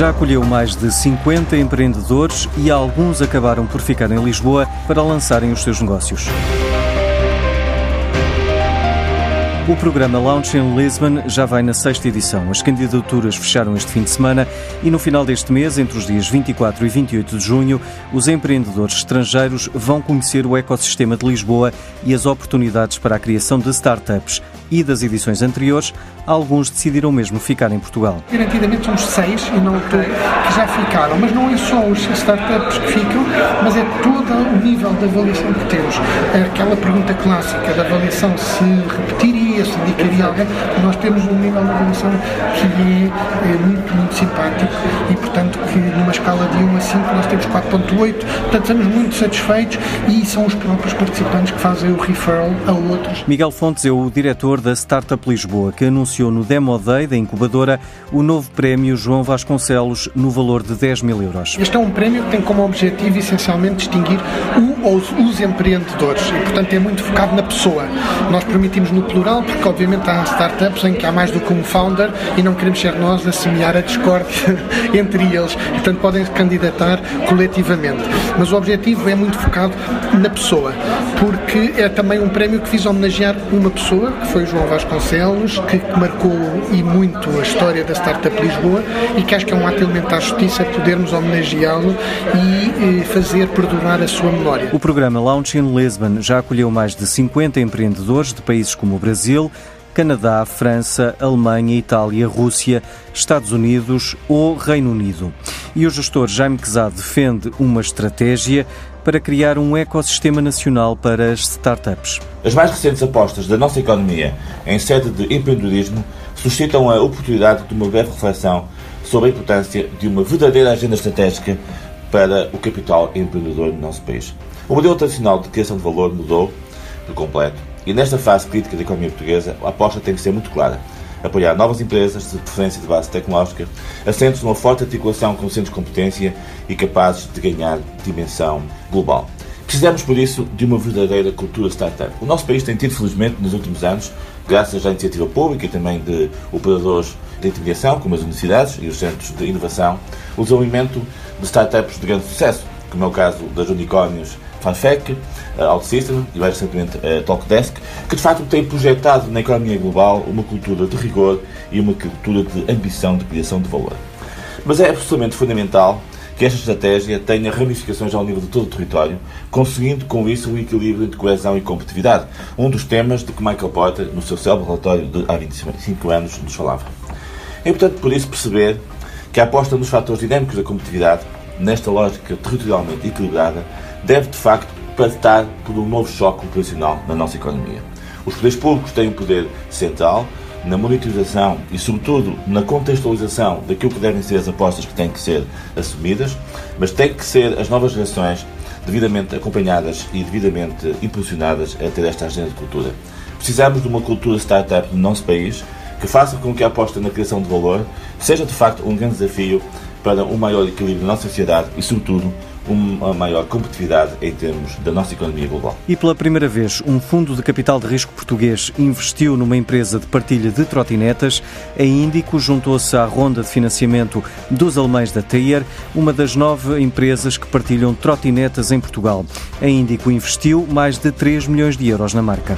já acolheu mais de 50 empreendedores e alguns acabaram por ficar em Lisboa para lançarem os seus negócios. O programa Launch in Lisbon já vai na sexta edição. As candidaturas fecharam este fim de semana e no final deste mês, entre os dias 24 e 28 de junho, os empreendedores estrangeiros vão conhecer o ecossistema de Lisboa e as oportunidades para a criação de startups. E das edições anteriores, alguns decidiram mesmo ficar em Portugal. Garantidamente somos seis e não todo que já ficaram, mas não é só os startups que ficam, mas é todo o nível de avaliação que temos. Aquela pergunta clássica da avaliação se repetiria se indicaria alguém. Nós temos um nível de avaliação que é, é, muito, muito simpático e, que numa escala de 1 a 5 nós temos 4.8, portanto, estamos muito satisfeitos e são os próprios participantes que fazem o referral a outros. Miguel Fontes é o diretor da Startup Lisboa, que anunciou no Demo Day da incubadora o novo prémio João Vasconcelos no valor de 10 mil euros. Este é um prémio que tem como objetivo essencialmente distinguir o ou os empreendedores e, portanto, é muito focado na pessoa. Nós permitimos no plural porque obviamente há startups em que há mais do que um founder e não queremos ser nós a semear a discórdia entre eles. Portanto, podem se candidatar coletivamente. Mas o objetivo é muito focado na pessoa, porque é também um prémio que visa homenagear uma pessoa, que foi o João Vasconcelos, que marcou e muito a história da Startup Lisboa e que acho que é um ato elementar à justiça podermos homenageá-lo e fazer perdurar a sua memória. O programa Launch in Lisbon já acolheu mais de 50 empreendedores de países como o Brasil, Canadá, França, Alemanha, Itália, Rússia, Estados Unidos ou Reino Unido. E o gestor Jaime Quezado defende uma estratégia para criar um ecossistema nacional para as startups. As mais recentes apostas da nossa economia em sede de empreendedorismo suscitam a oportunidade de uma breve reflexão sobre a importância de uma verdadeira agenda estratégica para o capital empreendedor no nosso país. O modelo tradicional de criação de valor mudou por completo e nesta fase crítica da economia portuguesa, a aposta tem que ser muito clara. Apoiar novas empresas, de preferência de base tecnológica, assentos numa forte articulação com centros de competência e capazes de ganhar dimensão global. Precisamos, por isso, de uma verdadeira cultura startup. O nosso país tem tido, felizmente, nos últimos anos, graças à iniciativa pública e também de operadores de intermediação, como as universidades e os centros de inovação, o desenvolvimento de startups de grande sucesso, como é o caso das unicórnios Fanfec, uh, OutSystem e mais recentemente uh, Talkdesk, que de facto tem projetado na economia global uma cultura de rigor e uma cultura de ambição de criação de valor. Mas é absolutamente fundamental que esta estratégia tenha ramificações ao nível de todo o território, conseguindo com isso um equilíbrio entre coesão e competitividade, um dos temas de que Michael Porter, no seu célebre relatório de há 25 anos, nos falava. É importante, por isso, perceber que a aposta nos fatores dinâmicos da competitividade, nesta lógica territorialmente equilibrada, deve de facto passar por um novo choque operacional na nossa economia. Os poderes públicos têm um poder central na monitorização e, sobretudo, na contextualização daquilo que devem ser as apostas que têm que ser assumidas, mas têm que ser as novas gerações devidamente acompanhadas e devidamente impulsionadas a ter esta agenda de cultura. Precisamos de uma cultura startup no nosso país que faça com que a aposta na criação de valor seja de facto um grande desafio para um maior equilíbrio na nossa sociedade e, sobretudo, uma maior competitividade em termos da nossa economia global. E pela primeira vez, um fundo de capital de risco português investiu numa empresa de partilha de trotinetas. A Índico juntou-se à ronda de financiamento dos alemães da Tier, uma das nove empresas que partilham trotinetas em Portugal. A Índico investiu mais de 3 milhões de euros na marca.